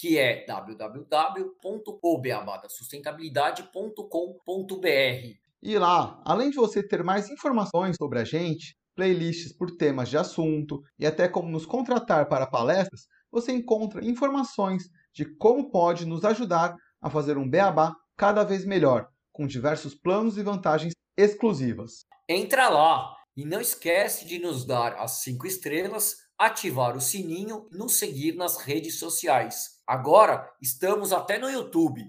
que é www.obeabadasustentabilidade.com.br. E lá, além de você ter mais informações sobre a gente, playlists por temas de assunto e até como nos contratar para palestras, você encontra informações de como pode nos ajudar a fazer um beabá cada vez melhor, com diversos planos e vantagens exclusivas. Entra lá e não esquece de nos dar as cinco estrelas, ativar o sininho e nos seguir nas redes sociais. Agora estamos até no YouTube.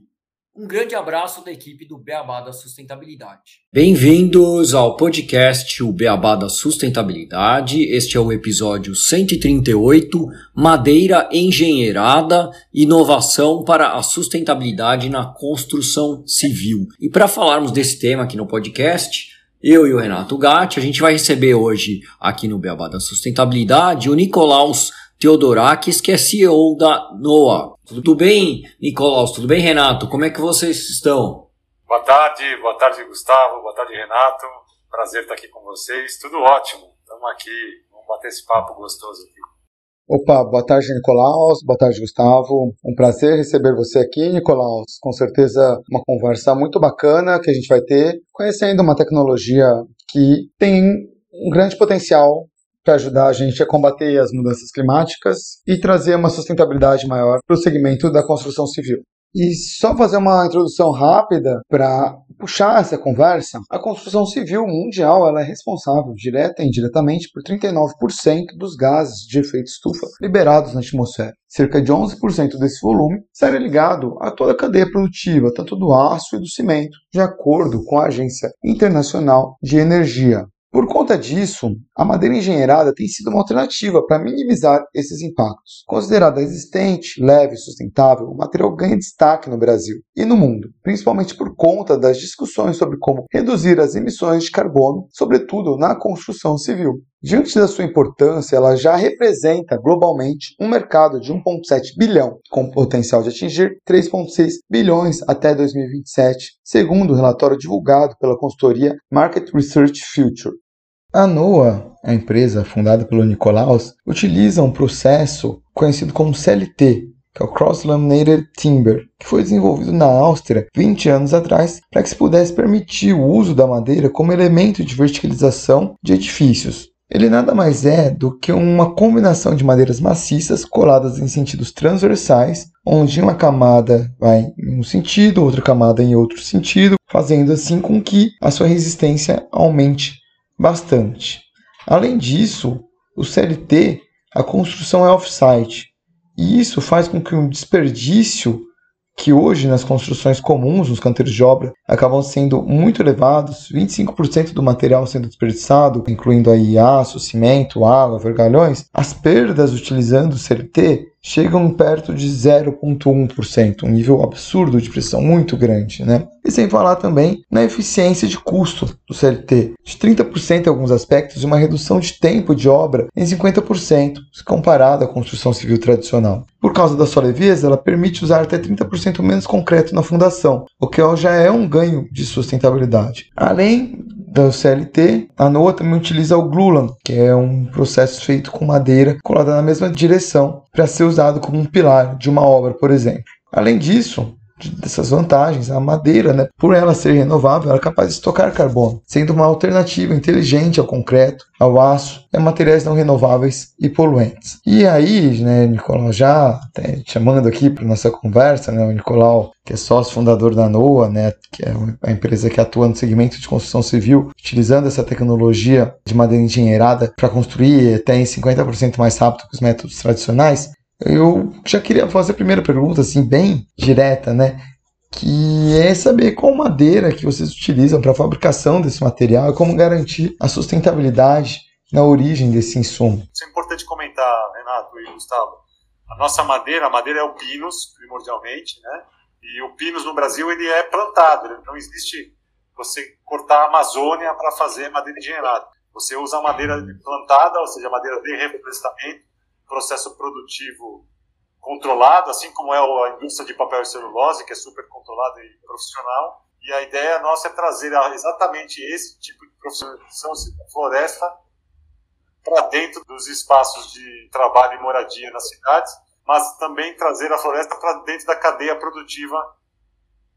Um grande abraço da equipe do Beabá da Sustentabilidade. Bem-vindos ao podcast O Beabá da Sustentabilidade. Este é o episódio 138, Madeira Engenheirada, Inovação para a Sustentabilidade na Construção Civil. E para falarmos desse tema aqui no podcast, eu e o Renato Gatti, a gente vai receber hoje aqui no Beabá da Sustentabilidade o Nicolaus Teodorakis, que é CEO da NOAA. Tudo bem, Nicolaus? Tudo bem, Renato? Como é que vocês estão? Boa tarde, boa tarde, Gustavo, boa tarde, Renato. Prazer estar aqui com vocês. Tudo ótimo. Estamos aqui, vamos bater esse papo gostoso aqui. Opa, boa tarde, Nicolaus. Boa tarde, Gustavo. Um prazer receber você aqui, Nicolaus. Com certeza, uma conversa muito bacana que a gente vai ter, conhecendo uma tecnologia que tem um grande potencial para ajudar a gente a combater as mudanças climáticas e trazer uma sustentabilidade maior para o segmento da construção civil. E só fazer uma introdução rápida para puxar essa conversa, a construção civil mundial ela é responsável, direta e indiretamente, por 39% dos gases de efeito estufa liberados na atmosfera. Cerca de 11% desse volume será ligado a toda a cadeia produtiva, tanto do aço e do cimento, de acordo com a Agência Internacional de Energia, por conta disso, a madeira engenheirada tem sido uma alternativa para minimizar esses impactos. Considerada resistente, leve e sustentável, o material ganha destaque no Brasil e no mundo, principalmente por conta das discussões sobre como reduzir as emissões de carbono, sobretudo na construção civil. Diante da sua importância, ela já representa globalmente um mercado de 1,7 bilhão, com potencial de atingir 3,6 bilhões até 2027, segundo o relatório divulgado pela consultoria Market Research Future. A NOAA, a empresa fundada pelo Nicolaus, utiliza um processo conhecido como CLT, que é o Cross Laminated Timber, que foi desenvolvido na Áustria 20 anos atrás para que se pudesse permitir o uso da madeira como elemento de verticalização de edifícios. Ele nada mais é do que uma combinação de madeiras maciças coladas em sentidos transversais, onde uma camada vai em um sentido, outra camada em outro sentido, fazendo assim com que a sua resistência aumente bastante. Além disso, o CLT, a construção é off-site, e isso faz com que o desperdício que hoje nas construções comuns, nos canteiros de obra, acabam sendo muito elevados, 25% do material sendo desperdiçado, incluindo aí aço, cimento, água, vergalhões, as perdas utilizando o CLT chegam perto de 0,1%, um nível absurdo de pressão muito grande, né? E sem falar também na eficiência de custo do CLT, de 30% em alguns aspectos e uma redução de tempo de obra em 50%, se comparado à construção civil tradicional. Por causa da sua leveza, ela permite usar até 30% menos concreto na fundação, o que já é um ganho de sustentabilidade. Além da CLT, a NOAA também utiliza o glulam, que é um processo feito com madeira colada na mesma direção para ser usado como um pilar de uma obra, por exemplo. Além disso, dessas vantagens, a madeira, né, por ela ser renovável, ela é capaz de estocar carbono, sendo uma alternativa inteligente ao concreto, ao aço a materiais não renováveis e poluentes. E aí, né, Nicolau, já chamando aqui para nossa conversa, né, o Nicolau, que é sócio fundador da NOA, né, que é a empresa que atua no segmento de construção civil, utilizando essa tecnologia de madeira engenheirada para construir até em 50% mais rápido que os métodos tradicionais, eu já queria fazer a primeira pergunta, assim, bem direta, né? Que é saber qual madeira que vocês utilizam para a fabricação desse material e como garantir a sustentabilidade na origem desse insumo. Isso é importante comentar, Renato e Gustavo. A nossa madeira, a madeira é o pinus, primordialmente, né? E o pinus no Brasil ele é plantado, não existe você cortar a Amazônia para fazer madeira engenheirada. Você usa madeira plantada, ou seja, madeira de reflorestamento, processo produtivo controlado, assim como é a indústria de papel e celulose, que é super controlada e profissional. E a ideia nossa é trazer exatamente esse tipo de profissionalização, floresta, para dentro dos espaços de trabalho e moradia nas cidades, mas também trazer a floresta para dentro da cadeia produtiva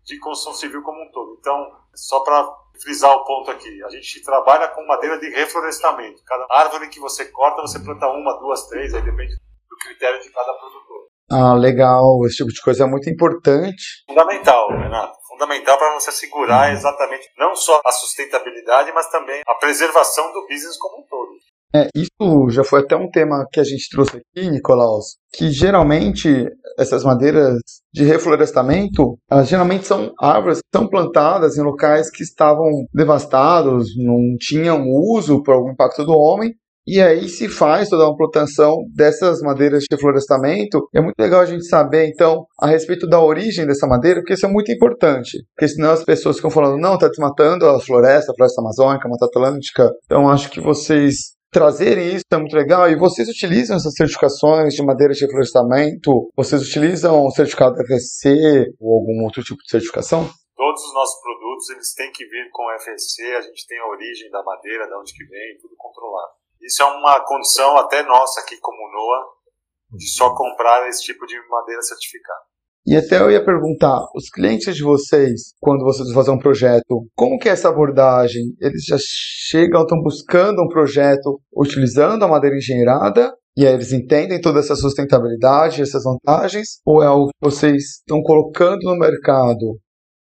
de construção civil como um todo. Então, só para frisar o ponto aqui, a gente trabalha com madeira de reflorestamento. Cada árvore que você corta, você planta uma, duas, três, aí depende do critério de cada produtor. Ah, legal. Esse tipo de coisa é muito importante. Fundamental, Renato. Fundamental para você assegurar exatamente não só a sustentabilidade, mas também a preservação do business como um todo. É, isso já foi até um tema que a gente trouxe aqui, Nicolaus, que geralmente essas madeiras de reflorestamento, elas geralmente são árvores que são plantadas em locais que estavam devastados, não tinham uso por algum impacto do homem, e aí se faz toda uma plantação dessas madeiras de reflorestamento. É muito legal a gente saber, então, a respeito da origem dessa madeira, porque isso é muito importante. Porque senão as pessoas ficam falando, não, está desmatando a floresta, a floresta amazônica, a Mata Atlântica. Então, acho que vocês trazerem isso é muito legal. E vocês utilizam essas certificações de madeira de reflorestamento? Vocês utilizam o certificado FSC ou algum outro tipo de certificação? Todos os nossos produtos eles têm que vir com FSC, a gente tem a origem da madeira, de onde que vem, tudo controlado. Isso é uma condição até nossa aqui como NOA, de só comprar esse tipo de madeira certificada. E até eu ia perguntar, os clientes de vocês, quando vocês vão fazer um projeto, como que é essa abordagem? Eles já chegam, estão buscando um projeto utilizando a madeira engenheirada e aí eles entendem toda essa sustentabilidade, essas vantagens? Ou é algo que vocês estão colocando no mercado,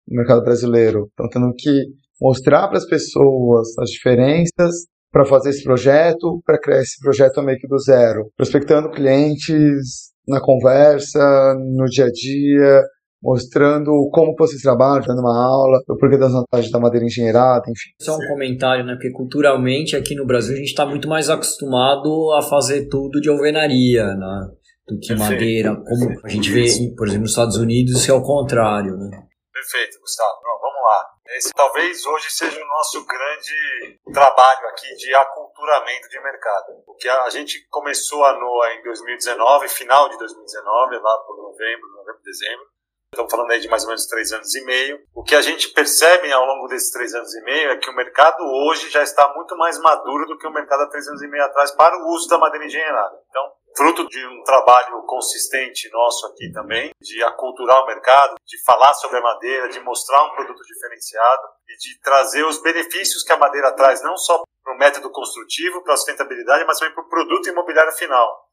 no mercado brasileiro? Estão tendo que mostrar para as pessoas as diferenças para fazer esse projeto, para criar esse projeto meio que do zero, prospectando clientes na conversa, no dia a dia, mostrando como vocês trabalham, dando uma aula, o porquê das vantagens da madeira engenheirada, enfim. Só um comentário, né? Porque culturalmente aqui no Brasil a gente está muito mais acostumado a fazer tudo de alvenaria, né? Do que Perfeito. madeira, como a gente vê, por exemplo, nos Estados Unidos, isso é o contrário, né? Perfeito, Gustavo. vamos lá. Esse talvez hoje seja o nosso grande trabalho aqui de aculturamento de mercado. Porque a gente começou a NOA em 2019, final de 2019, lá por novembro, novembro, dezembro. Estamos falando aí de mais ou menos três anos e meio. O que a gente percebe ao longo desses três anos e meio é que o mercado hoje já está muito mais maduro do que o mercado há três anos e meio atrás para o uso da madeira engenheirada. Então, fruto de um trabalho consistente nosso aqui também, de aculturar o mercado, de falar sobre a madeira, de mostrar um produto diferenciado e de trazer os benefícios que a madeira traz, não só para o método construtivo, para a sustentabilidade, mas também para o produto imobiliário final.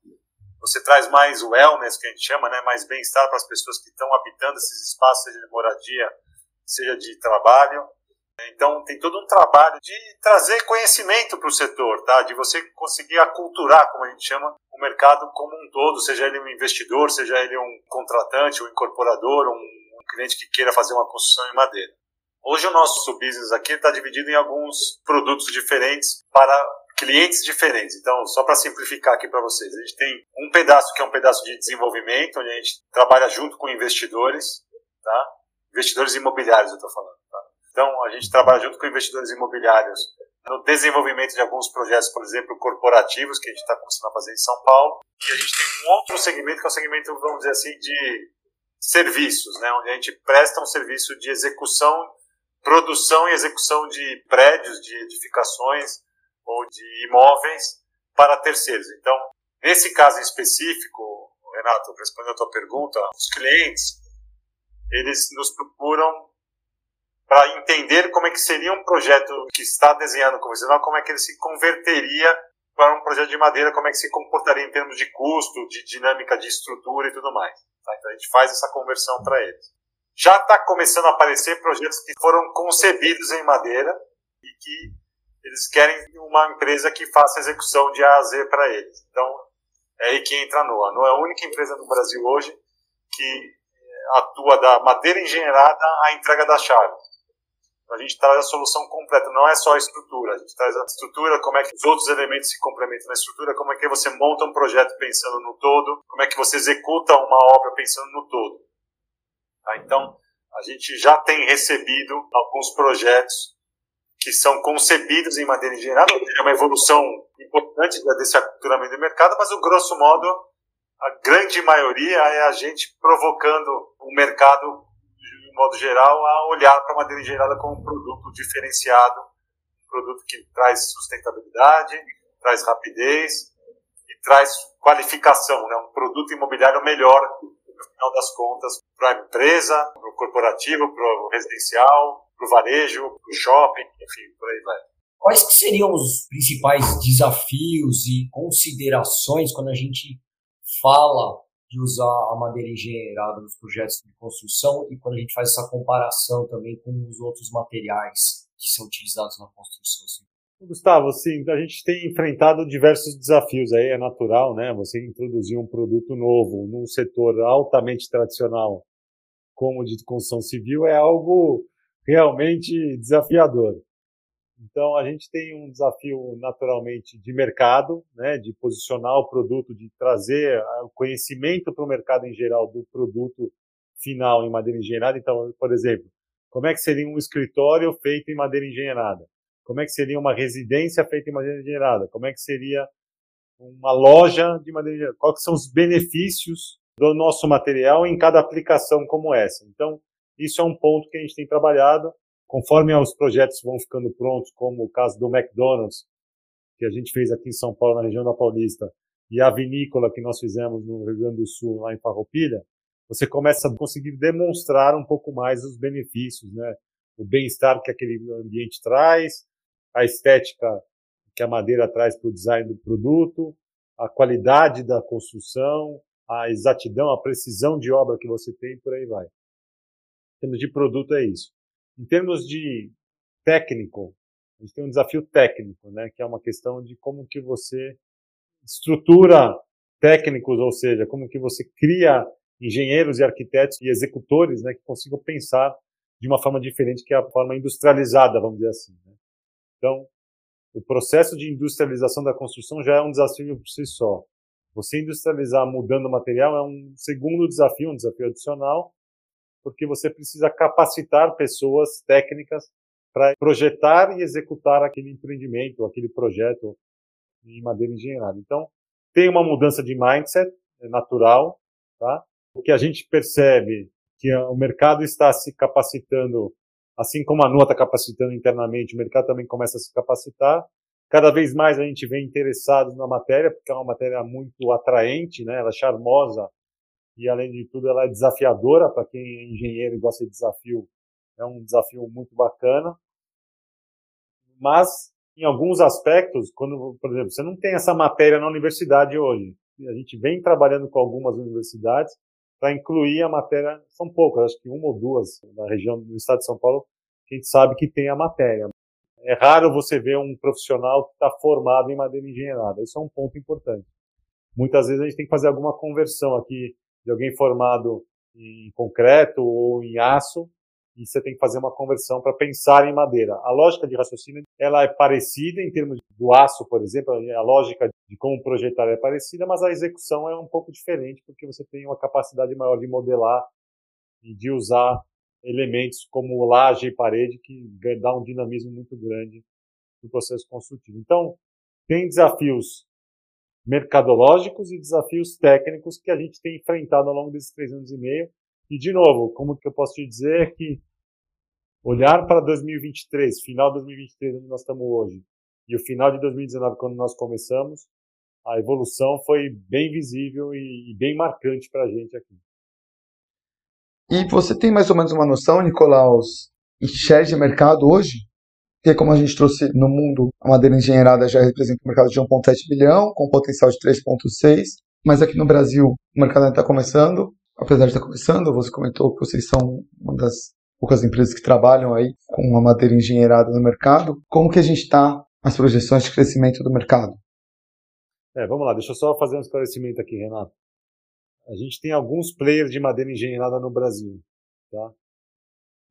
Você traz mais wellness, que a gente chama, né, mais bem-estar para as pessoas que estão habitando esses espaços, seja de moradia, seja de trabalho. Então, tem todo um trabalho de trazer conhecimento para o setor, tá? de você conseguir aculturar, como a gente chama, o mercado como um todo, seja ele um investidor, seja ele um contratante, um incorporador, um, cliente que queira fazer uma construção em madeira. Hoje o nosso business aqui está dividido em alguns produtos diferentes para clientes diferentes. Então, só para simplificar aqui para vocês, a gente tem um pedaço que é um pedaço de desenvolvimento, onde a gente trabalha junto com investidores, tá? Investidores imobiliários, eu estou falando. Tá? Então, a gente trabalha junto com investidores imobiliários no desenvolvimento de alguns projetos, por exemplo, corporativos, que a gente está começando a fazer em São Paulo. E a gente tem um outro segmento, que é o segmento, vamos dizer assim, de serviços, né, onde a gente presta um serviço de execução, produção e execução de prédios, de edificações ou de imóveis para terceiros. Então, nesse caso específico, Renato, respondendo a tua pergunta, os clientes, eles nos procuram para entender como é que seria um projeto que está desenhando convencional, como é que ele se converteria para um projeto de madeira, como é que se comportaria em termos de custo, de dinâmica de estrutura e tudo mais. Tá? Então a gente faz essa conversão para eles. Já está começando a aparecer projetos que foram concebidos em madeira e que eles querem uma empresa que faça execução de A a Z para eles. Então é aí que entra a NOA. A NOA é a única empresa no Brasil hoje que atua da madeira engenheirada à entrega da chave a gente traz a solução completa, não é só a estrutura. A gente traz a estrutura, como é que os outros elementos se complementam na estrutura, como é que você monta um projeto pensando no todo, como é que você executa uma obra pensando no todo. Tá? Então, A gente já tem recebido alguns projetos que são concebidos em madeira engenheirada, é uma evolução importante desse aculturamento do mercado, mas o grosso modo, a grande maioria é a gente provocando o mercado, de modo geral, a olhar para a madeira engenheirada como um produto diferenciado, um produto que traz sustentabilidade, traz rapidez e traz qualificação, né? um produto imobiliário melhor, no final das contas, para a empresa, para o corporativo, para o residencial, para o varejo, para o shopping, enfim, por aí vai. Quais que seriam os principais desafios e considerações quando a gente fala de usar a madeira engenheirada nos projetos de construção e quando a gente faz essa comparação também com os outros materiais que são utilizados na construção civil? Gustavo, sim, a gente tem enfrentado diversos desafios aí, é natural, né? Você introduzir um produto novo num setor altamente tradicional como o de construção civil é algo realmente desafiador. Então a gente tem um desafio naturalmente de mercado, né, de posicionar o produto, de trazer o conhecimento para o mercado em geral do produto final em madeira engenheirada. Então, por exemplo, como é que seria um escritório feito em madeira engenheirada? Como é que seria uma residência feita em madeira engenheirada? Como é que seria uma loja de madeira engenheirada? Quais são os benefícios do nosso material em cada aplicação como essa? Então, isso é um ponto que a gente tem trabalhado. Conforme os projetos vão ficando prontos, como o caso do McDonald's, que a gente fez aqui em São Paulo, na região da Paulista, e a vinícola que nós fizemos no Rio Grande do Sul, lá em Farroupilha, você começa a conseguir demonstrar um pouco mais os benefícios, né? O bem-estar que aquele ambiente traz, a estética que a madeira traz para o design do produto, a qualidade da construção, a exatidão, a precisão de obra que você tem, por aí vai. Em termos de produto é isso. Em termos de técnico, a gente tem um desafio técnico, né, que é uma questão de como que você estrutura técnicos, ou seja, como que você cria engenheiros e arquitetos e executores, né, que consigam pensar de uma forma diferente que é a forma industrializada, vamos dizer assim. Né? Então, o processo de industrialização da construção já é um desafio por si só. Você industrializar mudando o material é um segundo desafio, um desafio adicional, porque você precisa capacitar pessoas técnicas para projetar e executar aquele empreendimento, aquele projeto em madeira engenheirada. Então, tem uma mudança de mindset é natural, tá? O que a gente percebe que o mercado está se capacitando, assim como a NOA está capacitando internamente, o mercado também começa a se capacitar. Cada vez mais a gente vem interessado na matéria, porque é uma matéria muito atraente, né? Ela é charmosa, e além de tudo ela é desafiadora para quem é engenheiro e gosta de desafio, é um desafio muito bacana. Mas em alguns aspectos, quando, por exemplo, você não tem essa matéria na universidade hoje. A gente vem trabalhando com algumas universidades para incluir a matéria, são poucas, acho que uma ou duas na região do estado de São Paulo, que a gente sabe que tem a matéria. É raro você ver um profissional que está formado em madeira engenheirada. Isso é um ponto importante. Muitas vezes a gente tem que fazer alguma conversão aqui de alguém formado em concreto ou em aço e você tem que fazer uma conversão para pensar em madeira. A lógica de raciocínio ela é parecida em termos do aço, por exemplo, a lógica de como projetar é parecida, mas a execução é um pouco diferente porque você tem uma capacidade maior de modelar e de usar elementos como laje e parede que dá um dinamismo muito grande no processo construtivo. Então, tem desafios mercadológicos e desafios técnicos que a gente tem enfrentado ao longo desses três anos e meio. E, de novo, como que eu posso te dizer que olhar para 2023, final de 2023, onde nós estamos hoje, e o final de 2019, quando nós começamos, a evolução foi bem visível e, bem marcante para a gente aqui. E você tem mais ou menos uma noção, Nicolaus, em share de mercado hoje? Porque, como a gente trouxe no mundo, a madeira engenheirada já representa um mercado de 1,7 bilhão, com potencial de 3,6. Mas aqui no Brasil, o mercado ainda está começando. Apesar de estar começando, você comentou que vocês são uma das poucas empresas que trabalham aí com a madeira engenheirada no mercado. Como que a gente está as projeções de crescimento do mercado? É, vamos lá, deixa eu só fazer um esclarecimento aqui, Renato. A gente tem alguns players de madeira engenheirada no Brasil, tá?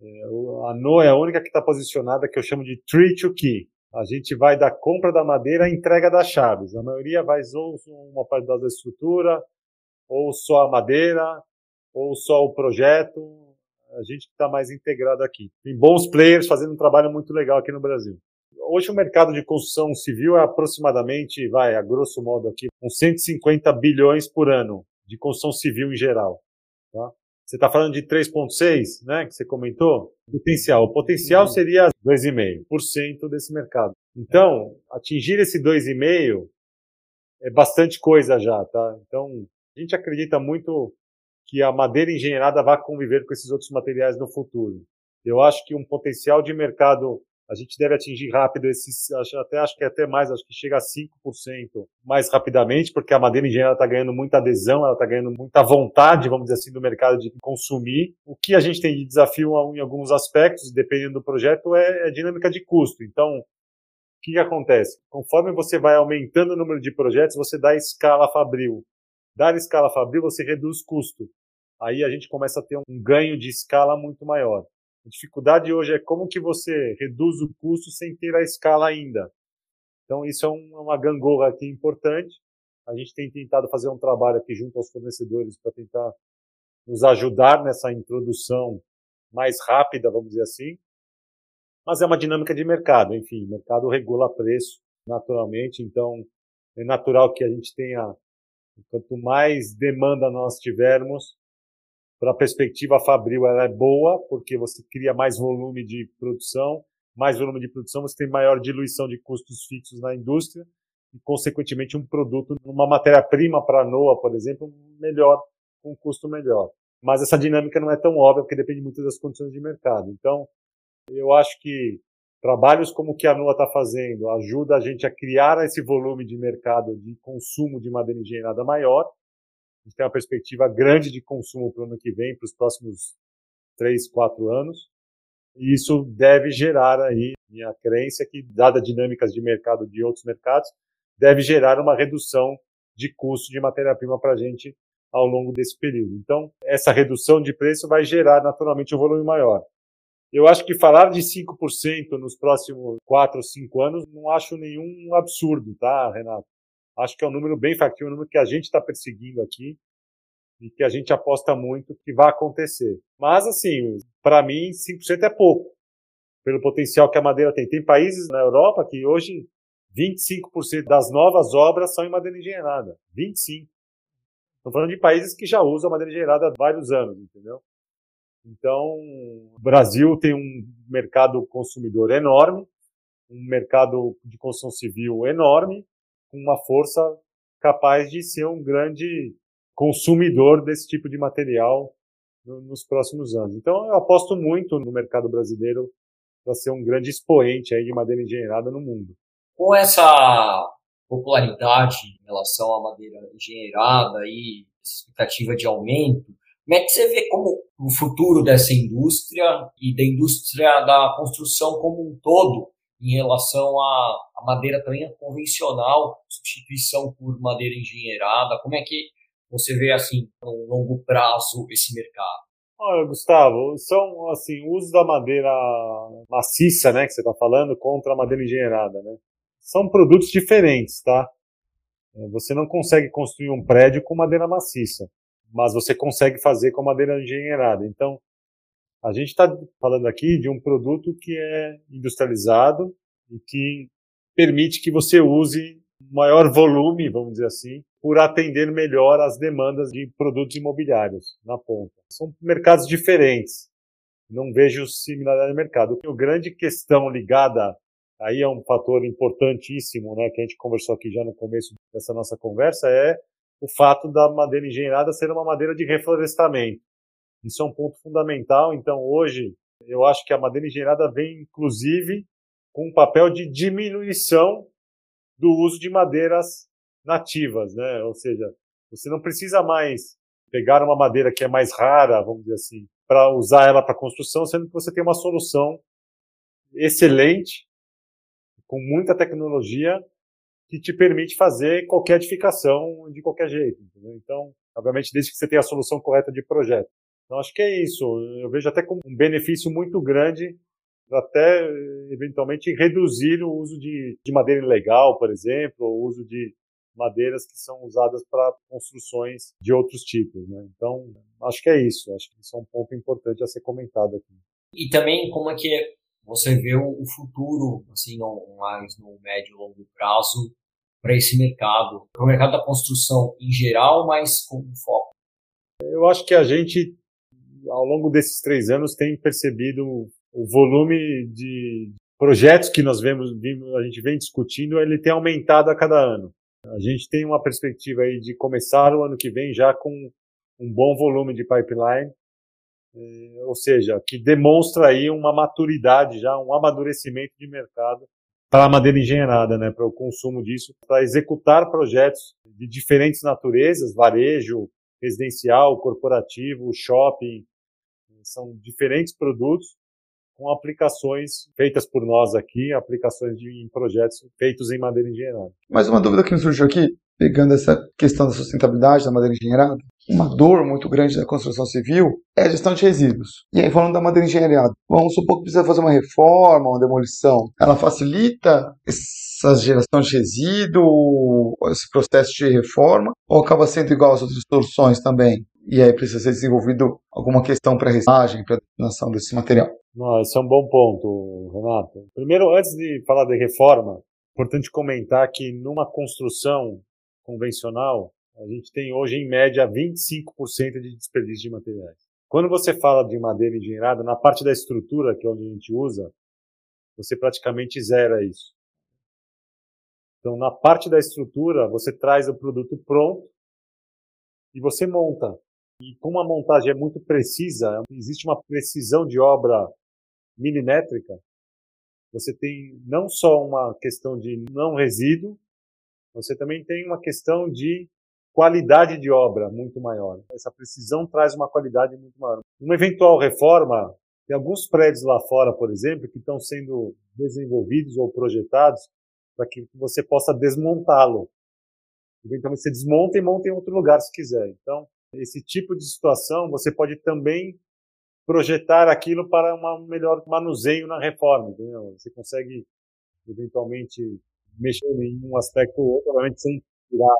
É, a NOA é a única que está posicionada que eu chamo de tree to key. A gente vai da compra da madeira à entrega das chaves. A maioria vai ou uma parte da estrutura, ou só a madeira, ou só o projeto. a gente está mais integrado aqui. Tem bons players fazendo um trabalho muito legal aqui no Brasil. Hoje o mercado de construção civil é aproximadamente, vai, a grosso modo aqui, uns 150 bilhões por ano de construção civil em geral. Tá? Você está falando de 3,6, né, que você comentou? Potencial. O potencial uhum. seria 2,5% desse mercado. Então, atingir esse 2,5% é bastante coisa já, tá? Então, a gente acredita muito que a madeira engenheirada vai conviver com esses outros materiais no futuro. Eu acho que um potencial de mercado a gente deve atingir rápido esses, até acho que até mais, acho que chega a 5% mais rapidamente, porque a madeira engenheirada está ganhando muita adesão, ela está ganhando muita vontade, vamos dizer assim, do mercado de consumir. O que a gente tem de desafio em alguns aspectos, dependendo do projeto, é a é dinâmica de custo. Então, o que, que acontece? Conforme você vai aumentando o número de projetos, você dá escala fabril. Dar escala fabril, você reduz custo. Aí a gente começa a ter um ganho de escala muito maior. A dificuldade hoje é como que você reduz o custo sem ter a escala ainda. Então isso é uma gangorra aqui importante. A gente tem tentado fazer um trabalho aqui junto aos fornecedores para tentar nos ajudar nessa introdução mais rápida, vamos dizer assim. Mas é uma dinâmica de mercado, enfim, o mercado regula preço naturalmente, então é natural que a gente tenha quanto mais demanda nós tivermos, para a perspectiva fabril ela é boa, porque você cria mais volume de produção, mais volume de produção, você tem maior diluição de custos fixos na indústria e, consequentemente, um produto, uma matéria-prima para a NOA, por exemplo, melhor, com um custo melhor. Mas essa dinâmica não é tão óbvia, porque depende muito das condições de mercado. Então, eu acho que trabalhos como o que a NOA está fazendo ajuda a gente a criar esse volume de mercado de consumo de madeira engenheirada maior, gente tem uma perspectiva grande de consumo para o ano que vem, para os próximos três, quatro anos. E isso deve gerar aí, minha crença, que, dada dinâmicas de mercado de outros mercados, deve gerar uma redução de custo de matéria-prima para a gente ao longo desse período. Então, essa redução de preço vai gerar naturalmente um volume maior. Eu acho que falar de 5% nos próximos 4 ou 5 anos não acho nenhum absurdo, tá, Renato? Acho que é um número bem factível, um número que a gente está perseguindo aqui e que a gente aposta muito que vai acontecer. Mas, assim, para mim, 5% é pouco, pelo potencial que a madeira tem. Tem países na Europa que hoje 25% das novas obras são em madeira engenheirada. 25%. Estou falando de países que já usam madeira engenheirada há vários anos, entendeu? Então, o Brasil tem um mercado consumidor enorme, um mercado de construção civil enorme, com uma força capaz de ser um grande consumidor desse tipo de material nos próximos anos. Então, eu aposto muito no mercado brasileiro para ser um grande expoente aí de madeira engenheirada no mundo. Com essa popularidade em relação à madeira engenheirada e expectativa de aumento, como é que você vê como o futuro dessa indústria e da indústria da construção como um todo em relação à, à madeira também convencional, substituição por madeira engenheirada? Como é que você vê assim no longo prazo esse mercado? Olha, Gustavo, são assim, o uso da madeira maciça, né, que você está falando, contra a madeira engenheirada, né? São produtos diferentes, tá? É, você não consegue construir um prédio com madeira maciça, mas você consegue fazer com madeira engenheirada. Então, a gente está falando aqui de um produto que é industrializado e que permite que você use maior volume, vamos dizer assim, por atender melhor as demandas de produtos imobiliários na ponta. São mercados diferentes. Não vejo similaridade no mercado. A grande questão ligada aí é um fator importantíssimo, né, que a gente conversou aqui já no começo dessa nossa conversa, é o fato da madeira engenheirada ser uma madeira de reflorestamento. Isso é um ponto fundamental. Então, hoje, eu acho que a madeira engenheirada vem, inclusive, com um papel de diminuição do uso de madeiras nativas, né? Ou seja, você não precisa mais pegar uma madeira que é mais rara, vamos dizer assim, para usar ela para construção, sendo que você tem uma solução excelente, com muita tecnologia, que te permite fazer qualquer edificação de qualquer jeito. Entendeu? Então, obviamente, desde que você tenha a solução correta de projeto. Então, acho que é isso. Eu vejo até como um benefício muito grande até eventualmente reduzir o uso de, de madeira ilegal, por exemplo, o uso de madeiras que são usadas para construções de outros tipos. Né? Então, acho que é isso. Acho que isso é um ponto importante a ser comentado aqui. E também como é que você vê o futuro, assim, mais no médio e longo prazo, para esse mercado, para o mercado da construção em geral, mas com foco? Eu acho que a gente, ao longo desses três anos, tem percebido o volume de projetos que nós vemos, a gente vem discutindo, ele tem aumentado a cada ano. A gente tem uma perspectiva aí de começar o ano que vem já com um bom volume de pipeline, é, ou seja, que demonstra aí uma maturidade já, um amadurecimento de mercado para a madeira engenheirada, né, para o consumo disso, para executar projetos de diferentes naturezas, varejo, residencial, corporativo, shopping, são diferentes produtos com aplicações feitas por nós aqui, aplicações de, em projetos feitos em madeira engenheirada. Mais uma dúvida que me surgiu aqui, pegando essa questão da sustentabilidade da madeira engenheirada. Uma dor muito grande da construção civil é a gestão de resíduos. E aí, falando da madeira engenheirada, vamos supor que precisa fazer uma reforma, uma demolição. Ela facilita essa geração de resíduo, esse processo de reforma, ou acaba sendo igual às outras soluções também? E aí precisa ser desenvolvido alguma questão para reciclagem, para destinação desse material. Não, esse é um bom ponto, Renato. Primeiro, antes de falar de reforma, importante comentar que numa construção convencional, a gente tem hoje em média 25% de desperdício de materiais. Quando você fala de madeira engenheirada, na parte da estrutura, que é onde a gente usa, você praticamente zera isso. Então, na parte da estrutura, você traz o produto pronto e você monta. E como a montagem é muito precisa, existe uma precisão de obra milimétrica, você tem não só uma questão de não resíduo, você também tem uma questão de qualidade de obra muito maior. Essa precisão traz uma qualidade muito maior. Uma eventual reforma, tem alguns prédios lá fora, por exemplo, que estão sendo desenvolvidos ou projetados para que você possa desmontá-lo. Eventualmente você desmonta e monta em outro lugar se quiser. Então, esse tipo de situação você pode também projetar aquilo para um melhor manuseio na reforma, entendeu? Você consegue eventualmente mexer em um aspecto ou outro, obviamente sem tirar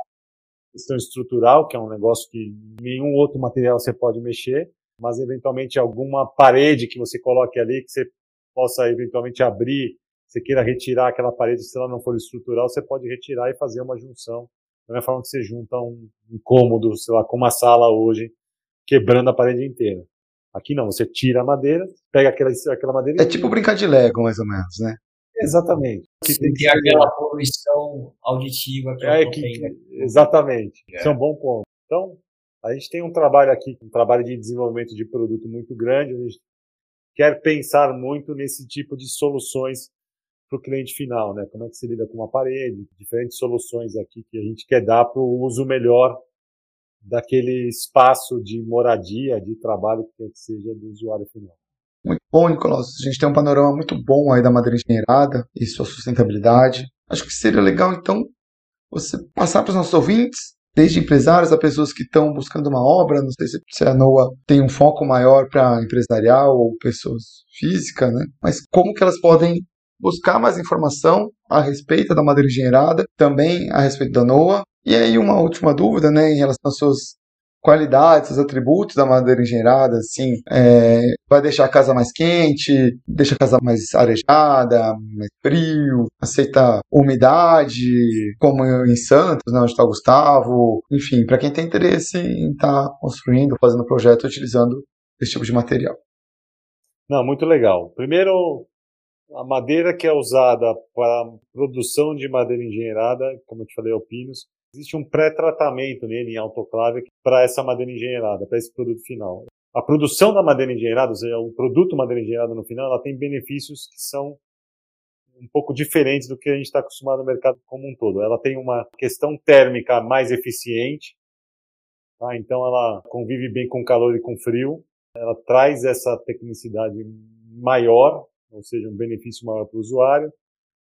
questão estrutural, que é um negócio que nenhum outro material você pode mexer, mas eventualmente alguma parede que você coloque ali que você possa eventualmente abrir, você queira retirar aquela parede, se ela não for estrutural, você pode retirar e fazer uma junção. Da mesma forma que você junta um, um cômodo, sei lá, com uma sala hoje, quebrando a parede inteira. Aqui não, você tira a madeira, pega aquela, aquela madeira. É tipo brincar de Lego, mais ou menos, né? Exatamente. Que tem que aquela poluição auditiva que é, que, que, Exatamente. É. Isso é um bom ponto. Então, a gente tem um trabalho aqui, um trabalho de desenvolvimento de produto muito grande. A gente quer pensar muito nesse tipo de soluções para o cliente final, né? Como é que se lida com uma parede, diferentes soluções aqui que a gente quer dar para o uso melhor daquele espaço de moradia, de trabalho que quer que seja do usuário final. Muito bom, Nicolau. A gente tem um panorama muito bom aí da madeira engenheirada e sua sustentabilidade. Acho que seria legal, então, você passar para os nossos ouvintes, desde empresários a pessoas que estão buscando uma obra. Não sei se a NOA tem um foco maior para empresarial ou pessoas físicas, né? Mas como que elas podem buscar mais informação a respeito da madeira engenheirada, também a respeito da NOA e aí uma última dúvida, né, em relação às suas qualidades, os atributos da madeira engenheirada, assim, é, vai deixar a casa mais quente, deixa a casa mais arejada, mais frio, aceita umidade, como em Santos, né, onde está o Gustavo, enfim, para quem tem interesse em estar tá construindo, fazendo projeto utilizando esse tipo de material. Não, muito legal. Primeiro, a madeira que é usada para produção de madeira engenheirada, como eu te falei, é o Pinus, Existe um pré-tratamento nele em autoclave para essa madeira engenheirada, para esse produto final. A produção da madeira engenheirada, ou seja, o produto madeira engenheirada no final, ela tem benefícios que são um pouco diferentes do que a gente está acostumado no mercado como um todo. Ela tem uma questão térmica mais eficiente, tá? então ela convive bem com calor e com frio, ela traz essa tecnicidade maior, ou seja, um benefício maior para o usuário.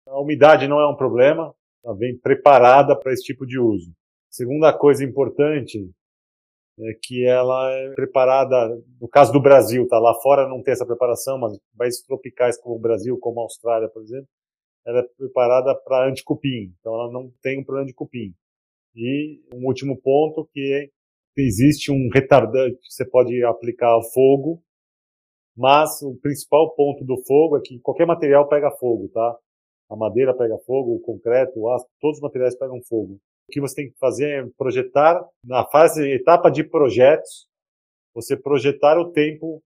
A umidade não é um problema, ela vem preparada para esse tipo de uso. Segunda coisa importante é que ela é preparada, no caso do Brasil, tá lá fora não tem essa preparação, mas países tropicais como o Brasil, como a Austrália, por exemplo, ela é preparada para anticupim, então ela não tem um problema de cupim. E um último ponto que é, existe um retardante que você pode aplicar ao fogo, mas o principal ponto do fogo é que qualquer material pega fogo, tá? A madeira pega fogo, o concreto, o aço, todos os materiais pegam fogo. O que você tem que fazer é projetar na fase, etapa de projetos, você projetar o tempo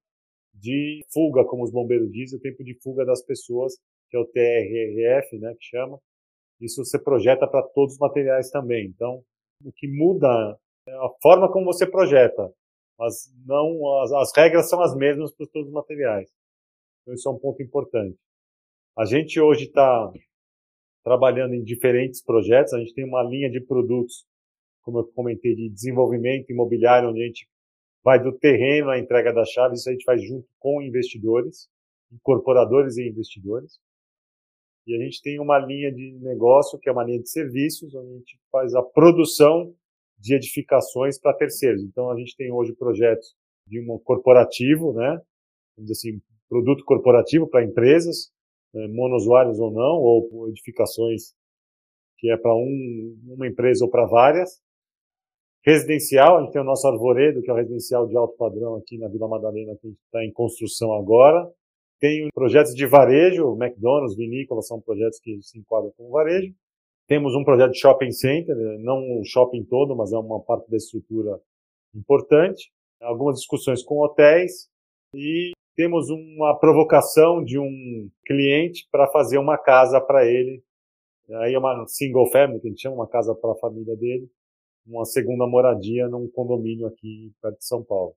de fuga, como os bombeiros dizem, o tempo de fuga das pessoas, que é o TRRF, né, que chama. Isso você projeta para todos os materiais também. Então, o que muda é a forma como você projeta, mas não as, as regras são as mesmas para todos os materiais. Então, isso é um ponto importante. A gente hoje está trabalhando em diferentes projetos. A gente tem uma linha de produtos, como eu comentei, de desenvolvimento imobiliário, onde a gente vai do terreno à entrega das chaves, isso a gente faz junto com investidores, incorporadores e investidores. E a gente tem uma linha de negócio, que é uma linha de serviços, onde a gente faz a produção de edificações para terceiros. Então a gente tem hoje projetos de um corporativo, né? Vamos dizer assim, produto corporativo para empresas, né, monousuários ou não, ou edificações que é para um, uma empresa ou para várias. Residencial, a gente tem o nosso arvoredo, que é o residencial de alto padrão aqui na Vila Madalena, que está em construção agora. Tem projetos de varejo, McDonald's, vinícola, são projetos que se enquadram como varejo. Temos um projeto de shopping center, né, não o shopping todo, mas é uma parte da estrutura importante. Algumas discussões com hotéis e temos uma provocação de um cliente para fazer uma casa para ele. Aí é uma single family, que a gente chama, uma casa para a família dele uma segunda moradia num condomínio aqui perto de São Paulo.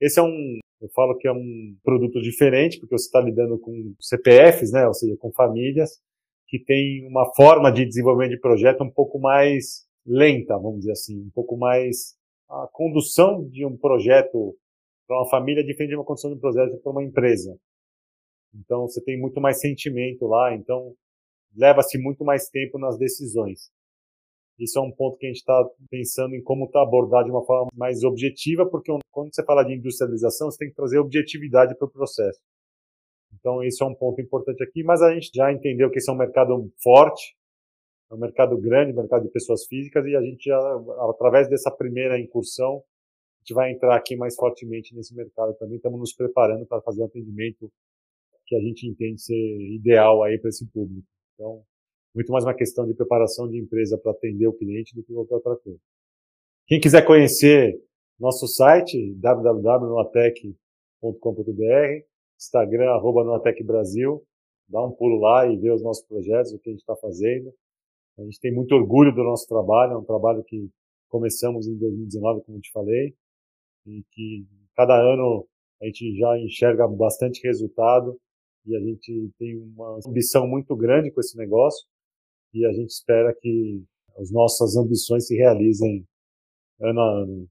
Esse é um, eu falo que é um produto diferente, porque você está lidando com CPFs, né, ou seja, com famílias, que tem uma forma de desenvolvimento de projeto um pouco mais lenta, vamos dizer assim, um pouco mais a condução de um projeto para uma família é de uma condução de um projeto para uma empresa. Então você tem muito mais sentimento lá, então leva-se muito mais tempo nas decisões. Isso é um ponto que a gente está pensando em como tá abordar de uma forma mais objetiva, porque quando você fala de industrialização, você tem que trazer objetividade para o processo. Então, isso é um ponto importante aqui, mas a gente já entendeu que esse é um mercado forte, é um mercado grande, mercado de pessoas físicas, e a gente já, através dessa primeira incursão, a gente vai entrar aqui mais fortemente nesse mercado também. Estamos nos preparando para fazer um atendimento que a gente entende ser ideal aí para esse público. Então, muito mais uma questão de preparação de empresa para atender o cliente do que qualquer outra coisa. Quem quiser conhecer nosso site, www.noatec.com.br, Instagram, arroba Brasil, dá um pulo lá e vê os nossos projetos, o que a gente está fazendo. A gente tem muito orgulho do nosso trabalho, é um trabalho que começamos em 2019, como eu te falei, e que cada ano a gente já enxerga bastante resultado e a gente tem uma ambição muito grande com esse negócio e a gente espera que as nossas ambições se realizem ano a ano.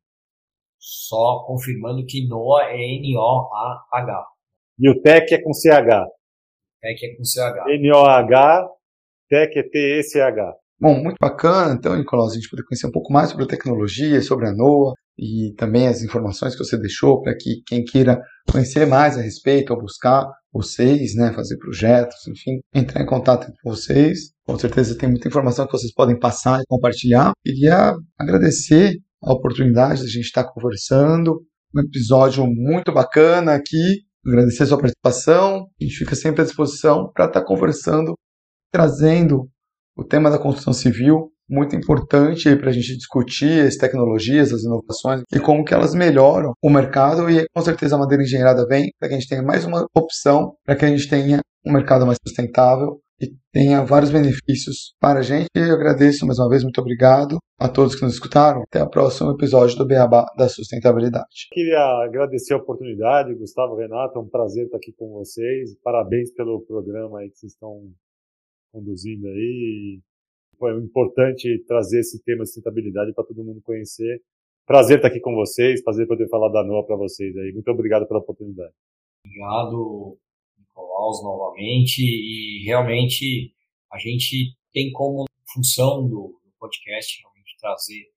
Só confirmando que NOA é N-O-A-H. E o TEC é com CH. TEC é com CH. N-O-H, TEC é T-E-C-H. Bom, muito bacana, então, Nicolau, a gente poder conhecer um pouco mais sobre a tecnologia, sobre a NOA e também as informações que você deixou para que quem queira conhecer mais a respeito ou buscar vocês, né, fazer projetos, enfim, entrar em contato com vocês. Com certeza tem muita informação que vocês podem passar e compartilhar. Queria agradecer a oportunidade de a gente estar conversando. Um episódio muito bacana aqui. Agradecer a sua participação. A gente fica sempre à disposição para estar conversando, trazendo o tema da construção civil muito importante para a gente discutir as tecnologias, as inovações e como que elas melhoram o mercado e com certeza a madeira engenheirada vem para que a gente tenha mais uma opção, para que a gente tenha um mercado mais sustentável e tenha vários benefícios para a gente. Eu agradeço mais uma vez, muito obrigado a todos que nos escutaram. Até o próximo episódio do Beabá da Sustentabilidade. Queria agradecer a oportunidade, Gustavo Renato, é um prazer estar aqui com vocês. Parabéns pelo programa aí que vocês estão conduzindo aí foi importante trazer esse tema de sustentabilidade para todo mundo conhecer. Prazer estar aqui com vocês, prazer poder falar da NOA para vocês aí. Muito obrigado pela oportunidade. Obrigado, Novamente. E realmente a gente tem como função do, do podcast realmente trazer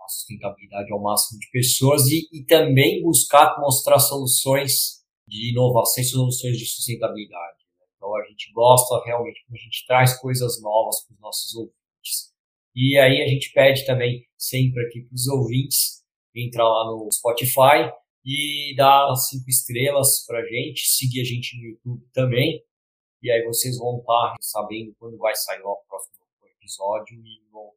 a sustentabilidade ao máximo de pessoas e, e também buscar mostrar soluções de inovação e soluções de sustentabilidade. Né? Então a gente gosta realmente quando a gente traz coisas novas para os nossos ouvintes. E aí a gente pede também sempre aqui para os ouvintes entrar lá no Spotify e dar cinco estrelas para a gente, seguir a gente no YouTube também. E aí vocês vão estar sabendo quando vai sair o próximo episódio e, vão,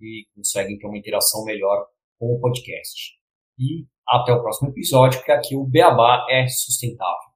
e conseguem ter uma interação melhor com o podcast. E até o próximo episódio, porque aqui o Beabá é sustentável.